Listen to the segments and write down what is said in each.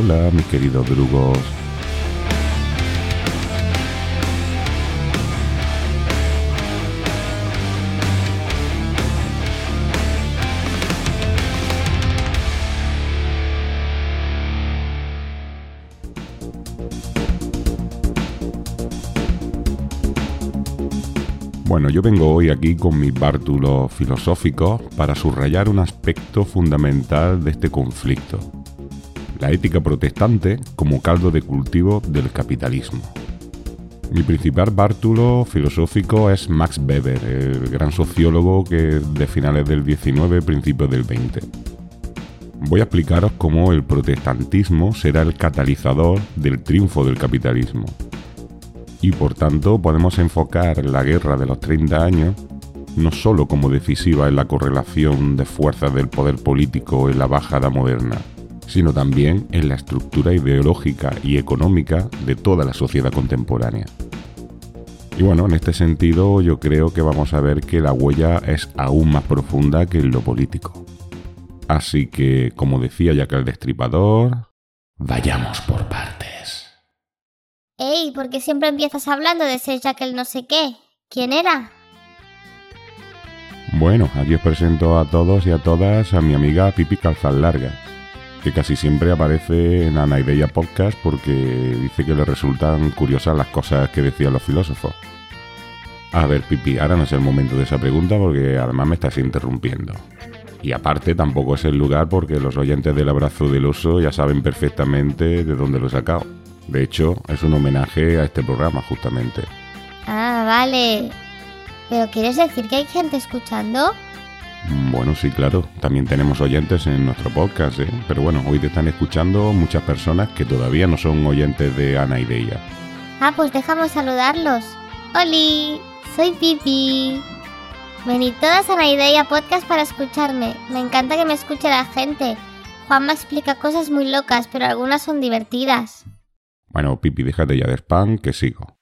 Hola, mis queridos drugos. Bueno, yo vengo hoy aquí con mis bártulos filosóficos para subrayar un aspecto fundamental de este conflicto. La ética protestante como caldo de cultivo del capitalismo. Mi principal bártulo filosófico es Max Weber, el gran sociólogo que de finales del 19, principios del 20. Voy a explicaros cómo el protestantismo será el catalizador del triunfo del capitalismo y por tanto podemos enfocar la guerra de los 30 años no solo como decisiva en la correlación de fuerzas del poder político en la bajada moderna, sino también en la estructura ideológica y económica de toda la sociedad contemporánea. Y bueno, en este sentido yo creo que vamos a ver que la huella es aún más profunda que en lo político. Así que, como decía ya que el Destripador, vayamos por partes. Ey, ¿por qué siempre empiezas hablando de ese Jack el no sé qué? ¿Quién era? Bueno, aquí os presento a todos y a todas a mi amiga Pipi Calzas Largas, que casi siempre aparece en Anaideia Podcast porque dice que le resultan curiosas las cosas que decían los filósofos. A ver, Pipi, ahora no es el momento de esa pregunta porque además me estás interrumpiendo. Y aparte tampoco es el lugar porque los oyentes del abrazo del oso ya saben perfectamente de dónde lo he sacado. De hecho, es un homenaje a este programa justamente. Ah, vale. ¿Pero quieres decir que hay gente escuchando? Bueno, sí, claro. También tenemos oyentes en nuestro podcast, ¿eh? Pero bueno, hoy te están escuchando muchas personas que todavía no son oyentes de Ana y de Ah, pues déjame saludarlos. ¡Holi! Soy Pipi. Venid todas a Ana Podcast para escucharme. Me encanta que me escuche la gente. Juanma explica cosas muy locas, pero algunas son divertidas. Bueno, Pipi, déjate ya de spam, que sigo.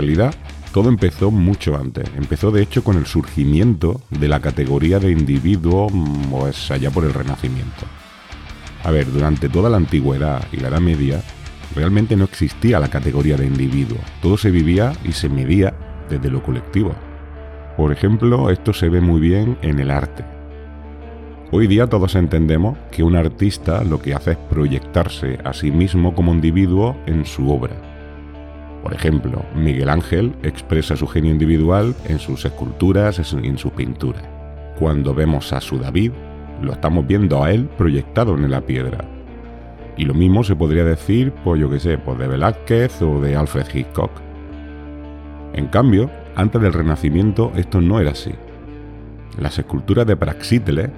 Realidad, todo empezó mucho antes. Empezó de hecho con el surgimiento de la categoría de individuo, pues allá por el Renacimiento. A ver, durante toda la antigüedad y la Edad Media, realmente no existía la categoría de individuo. Todo se vivía y se medía desde lo colectivo. Por ejemplo, esto se ve muy bien en el arte. Hoy día todos entendemos que un artista lo que hace es proyectarse a sí mismo como individuo en su obra. Por ejemplo, Miguel Ángel expresa su genio individual en sus esculturas y en sus pinturas. Cuando vemos a su David, lo estamos viendo a él proyectado en la piedra. Y lo mismo se podría decir, pues yo qué sé, pues de Velázquez o de Alfred Hitchcock. En cambio, antes del Renacimiento esto no era así. Las esculturas de Praxíteles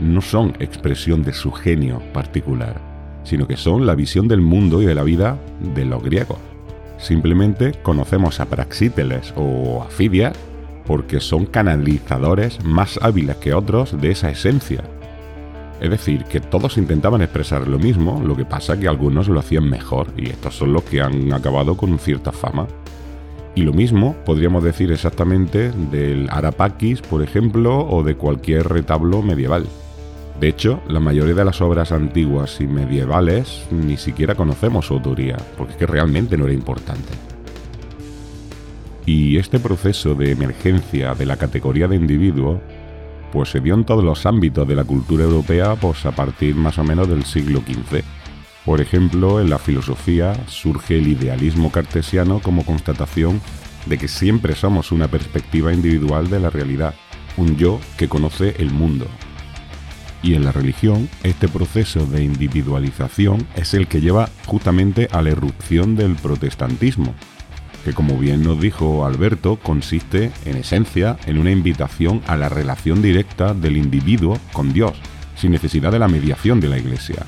no son expresión de su genio particular, sino que son la visión del mundo y de la vida de los griegos. Simplemente conocemos a Praxíteles o a Fidias porque son canalizadores más hábiles que otros de esa esencia, es decir, que todos intentaban expresar lo mismo, lo que pasa que algunos lo hacían mejor y estos son los que han acabado con cierta fama. Y lo mismo podríamos decir exactamente del Arapaquis, por ejemplo, o de cualquier retablo medieval. De hecho, la mayoría de las obras antiguas y medievales ni siquiera conocemos su autoría, porque es que realmente no era importante. Y este proceso de emergencia de la categoría de individuo pues se dio en todos los ámbitos de la cultura europea pues a partir más o menos del siglo XV. Por ejemplo, en la filosofía surge el idealismo cartesiano como constatación de que siempre somos una perspectiva individual de la realidad, un yo que conoce el mundo. Y en la religión, este proceso de individualización es el que lleva justamente a la erupción del protestantismo, que como bien nos dijo Alberto, consiste en esencia en una invitación a la relación directa del individuo con Dios, sin necesidad de la mediación de la Iglesia.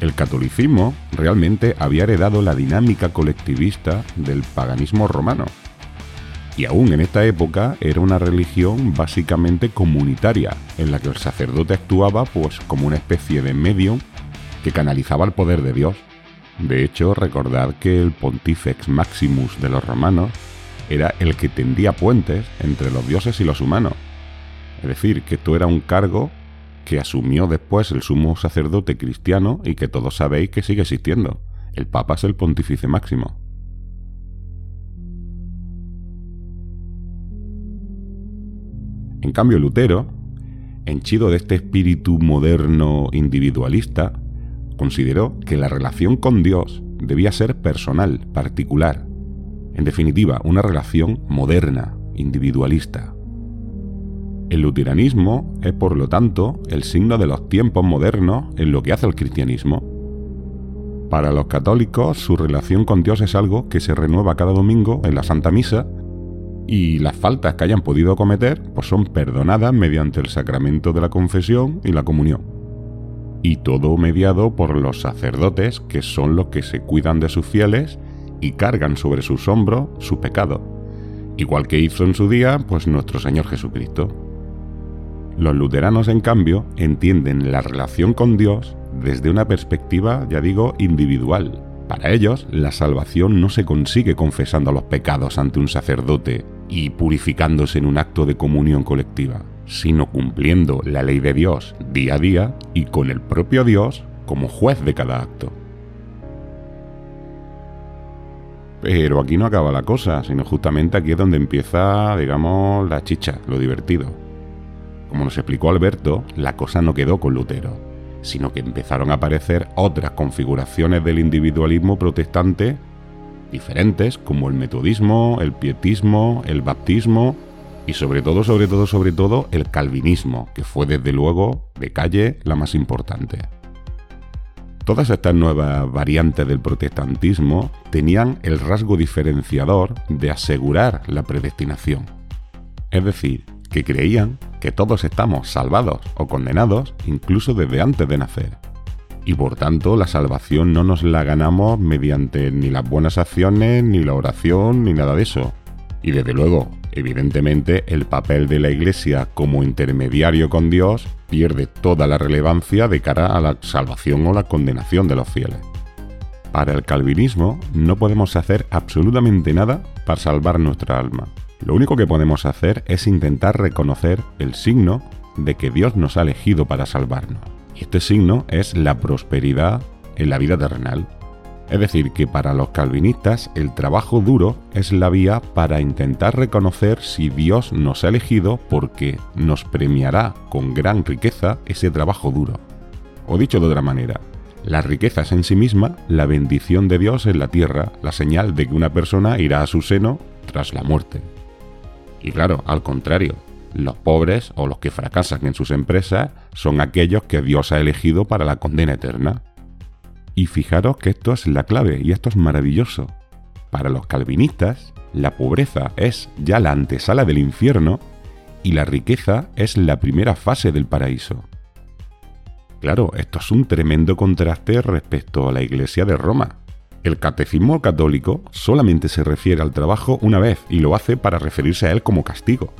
El catolicismo realmente había heredado la dinámica colectivista del paganismo romano. Y aún en esta época era una religión básicamente comunitaria, en la que el sacerdote actuaba pues como una especie de medium que canalizaba el poder de Dios. De hecho, recordad que el Pontifex Maximus de los romanos era el que tendía puentes entre los dioses y los humanos. Es decir, que esto era un cargo que asumió después el sumo sacerdote cristiano y que todos sabéis que sigue existiendo. El Papa es el pontífice máximo. En cambio, Lutero, henchido de este espíritu moderno individualista, consideró que la relación con Dios debía ser personal, particular. En definitiva, una relación moderna, individualista. El luteranismo es, por lo tanto, el signo de los tiempos modernos en lo que hace el cristianismo. Para los católicos, su relación con Dios es algo que se renueva cada domingo en la Santa Misa y las faltas que hayan podido cometer pues son perdonadas mediante el sacramento de la confesión y la comunión. Y todo mediado por los sacerdotes, que son los que se cuidan de sus fieles y cargan sobre sus hombros su pecado, igual que hizo en su día pues nuestro Señor Jesucristo. Los luteranos, en cambio, entienden la relación con Dios desde una perspectiva, ya digo, individual. Para ellos, la salvación no se consigue confesando los pecados ante un sacerdote y purificándose en un acto de comunión colectiva, sino cumpliendo la ley de Dios día a día y con el propio Dios como juez de cada acto. Pero aquí no acaba la cosa, sino justamente aquí es donde empieza, digamos, la chicha, lo divertido. Como nos explicó Alberto, la cosa no quedó con Lutero, sino que empezaron a aparecer otras configuraciones del individualismo protestante diferentes, como el metodismo, el pietismo, el baptismo y sobre todo, sobre todo, sobre todo, el calvinismo, que fue desde luego de calle la más importante. Todas estas nuevas variantes del protestantismo tenían el rasgo diferenciador de asegurar la predestinación. Es decir, que creían que todos estamos salvados o condenados incluso desde antes de nacer. Y por tanto la salvación no nos la ganamos mediante ni las buenas acciones, ni la oración, ni nada de eso. Y desde luego, evidentemente, el papel de la Iglesia como intermediario con Dios pierde toda la relevancia de cara a la salvación o la condenación de los fieles. Para el calvinismo no podemos hacer absolutamente nada para salvar nuestra alma. Lo único que podemos hacer es intentar reconocer el signo de que Dios nos ha elegido para salvarnos. Y este signo es la prosperidad en la vida terrenal. Es decir, que para los calvinistas el trabajo duro es la vía para intentar reconocer si Dios nos ha elegido porque nos premiará con gran riqueza ese trabajo duro. O dicho de otra manera, la riqueza es en sí misma la bendición de Dios en la tierra, la señal de que una persona irá a su seno tras la muerte. Y claro, al contrario, los pobres o los que fracasan en sus empresas son aquellos que Dios ha elegido para la condena eterna. Y fijaros que esto es la clave y esto es maravilloso. Para los calvinistas, la pobreza es ya la antesala del infierno y la riqueza es la primera fase del paraíso. Claro, esto es un tremendo contraste respecto a la Iglesia de Roma, el catecismo católico solamente se refiere al trabajo una vez y lo hace para referirse a él como castigo.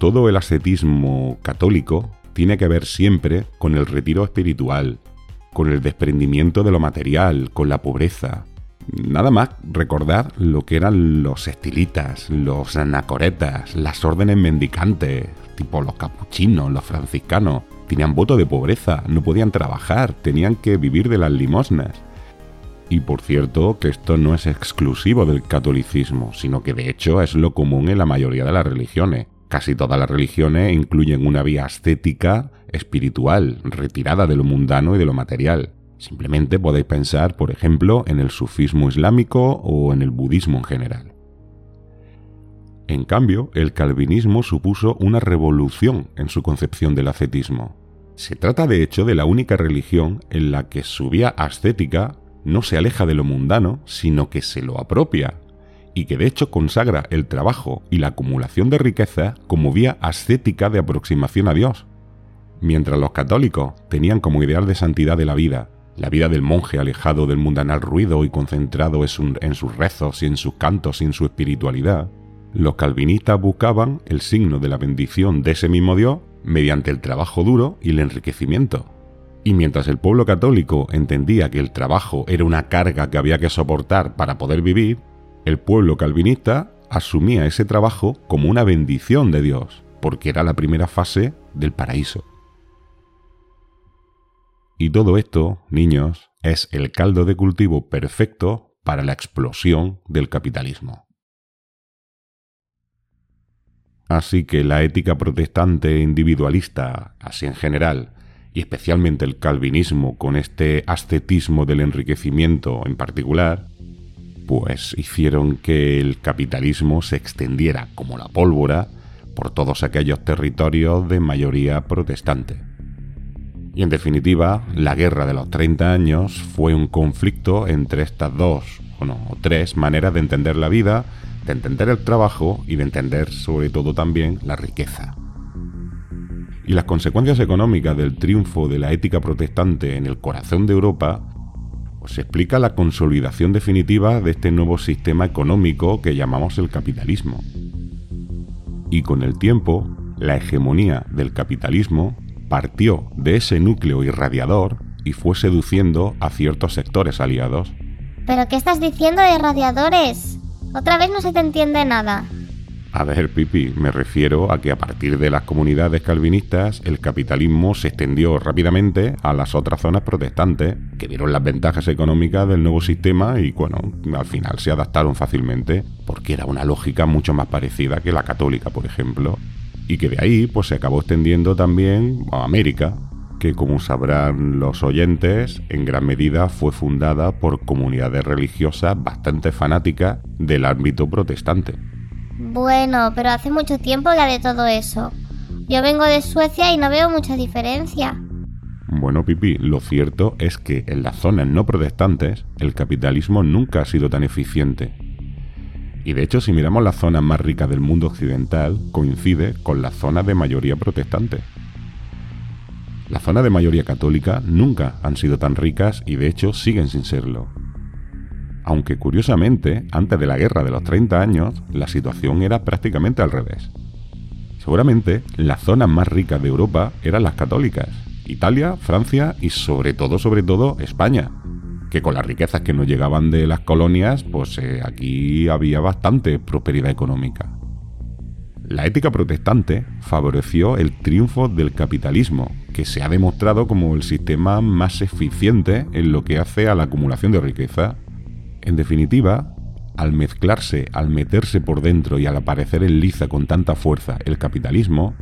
Todo el ascetismo católico tiene que ver siempre con el retiro espiritual, con el desprendimiento de lo material, con la pobreza. Nada más recordad lo que eran los estilitas, los anacoretas, las órdenes mendicantes, tipo los capuchinos, los franciscanos. Tenían voto de pobreza, no podían trabajar, tenían que vivir de las limosnas. Y por cierto, que esto no es exclusivo del catolicismo, sino que de hecho es lo común en la mayoría de las religiones. Casi todas las religiones incluyen una vía ascética, espiritual, retirada de lo mundano y de lo material. Simplemente podéis pensar, por ejemplo, en el sufismo islámico o en el budismo en general. En cambio, el calvinismo supuso una revolución en su concepción del ascetismo. Se trata de hecho de la única religión en la que su vía ascética no se aleja de lo mundano, sino que se lo apropia, y que de hecho consagra el trabajo y la acumulación de riqueza como vía ascética de aproximación a Dios. Mientras los católicos tenían como ideal de santidad de la vida, la vida del monje alejado del mundanal ruido y concentrado en sus rezos y en sus cantos y en su espiritualidad, los calvinistas buscaban el signo de la bendición de ese mismo Dios mediante el trabajo duro y el enriquecimiento. Y mientras el pueblo católico entendía que el trabajo era una carga que había que soportar para poder vivir, el pueblo calvinista asumía ese trabajo como una bendición de Dios, porque era la primera fase del paraíso. Y todo esto, niños, es el caldo de cultivo perfecto para la explosión del capitalismo. Así que la ética protestante individualista, así en general, y especialmente el calvinismo con este ascetismo del enriquecimiento en particular, pues hicieron que el capitalismo se extendiera como la pólvora por todos aquellos territorios de mayoría protestante. Y en definitiva, la guerra de los 30 años fue un conflicto entre estas dos, o tres maneras de entender la vida de entender el trabajo y de entender sobre todo también la riqueza. Y las consecuencias económicas del triunfo de la ética protestante en el corazón de Europa pues explica la consolidación definitiva de este nuevo sistema económico que llamamos el capitalismo. Y con el tiempo, la hegemonía del capitalismo partió de ese núcleo irradiador y fue seduciendo a ciertos sectores aliados. ¿Pero qué estás diciendo de radiadores? Otra vez no se te entiende nada. A ver, Pipi, me refiero a que a partir de las comunidades calvinistas el capitalismo se extendió rápidamente a las otras zonas protestantes, que vieron las ventajas económicas del nuevo sistema y, bueno, al final se adaptaron fácilmente, porque era una lógica mucho más parecida que la católica, por ejemplo, y que de ahí pues se acabó extendiendo también a América, que como sabrán los oyentes, en gran medida fue fundada por comunidades religiosas bastante fanáticas del ámbito protestante. Bueno, pero hace mucho tiempo ya de todo eso. Yo vengo de Suecia y no veo mucha diferencia. Bueno, Pipi, lo cierto es que en las zonas no protestantes el capitalismo nunca ha sido tan eficiente. Y de hecho, si miramos las zonas más ricas del mundo occidental, coincide con las zonas de mayoría protestante. Las zonas de mayoría católica nunca han sido tan ricas y de hecho siguen sin serlo. Aunque curiosamente, antes de la guerra de los 30 años, la situación era prácticamente al revés. Seguramente las zonas más ricas de Europa eran las católicas, Italia, Francia y sobre todo, sobre todo, España, que con las riquezas que nos llegaban de las colonias, pues eh, aquí había bastante prosperidad económica. La ética protestante favoreció el triunfo del capitalismo, que se ha demostrado como el sistema más eficiente en lo que hace a la acumulación de riqueza. En definitiva, al mezclarse, al meterse por dentro y al aparecer en liza con tanta fuerza el capitalismo,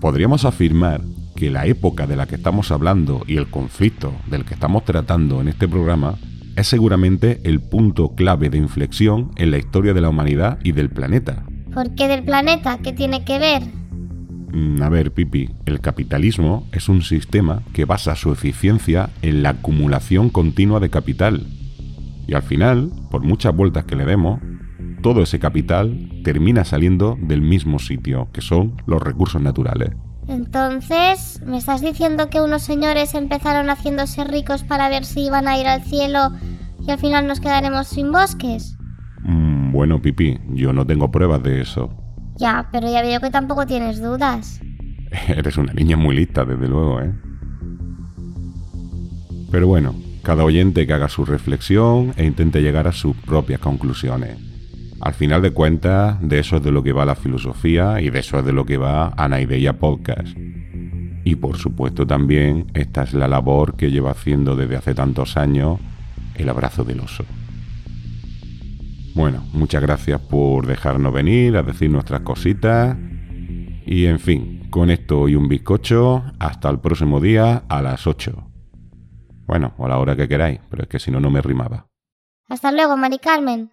podríamos afirmar que la época de la que estamos hablando y el conflicto del que estamos tratando en este programa es seguramente el punto clave de inflexión en la historia de la humanidad y del planeta. ¿Por qué del planeta? ¿Qué tiene que ver? Mm, a ver, Pipi, el capitalismo es un sistema que basa su eficiencia en la acumulación continua de capital. Y al final, por muchas vueltas que le demos, todo ese capital termina saliendo del mismo sitio, que son los recursos naturales. Entonces, ¿me estás diciendo que unos señores empezaron haciéndose ricos para ver si iban a ir al cielo y al final nos quedaremos sin bosques? Mm, bueno, Pipi, yo no tengo pruebas de eso. Ya, pero ya veo que tampoco tienes dudas. Eres una niña muy lista, desde luego, ¿eh? Pero bueno, cada oyente que haga su reflexión e intente llegar a sus propias conclusiones. Al final de cuentas, de eso es de lo que va la filosofía y de eso es de lo que va Anaideia Podcast. Y por supuesto también esta es la labor que lleva haciendo desde hace tantos años el abrazo del oso. Bueno, muchas gracias por dejarnos venir a decir nuestras cositas. Y en fin, con esto y un bizcocho, hasta el próximo día a las 8. Bueno, o a la hora que queráis, pero es que si no, no me rimaba. Hasta luego, Mari Carmen.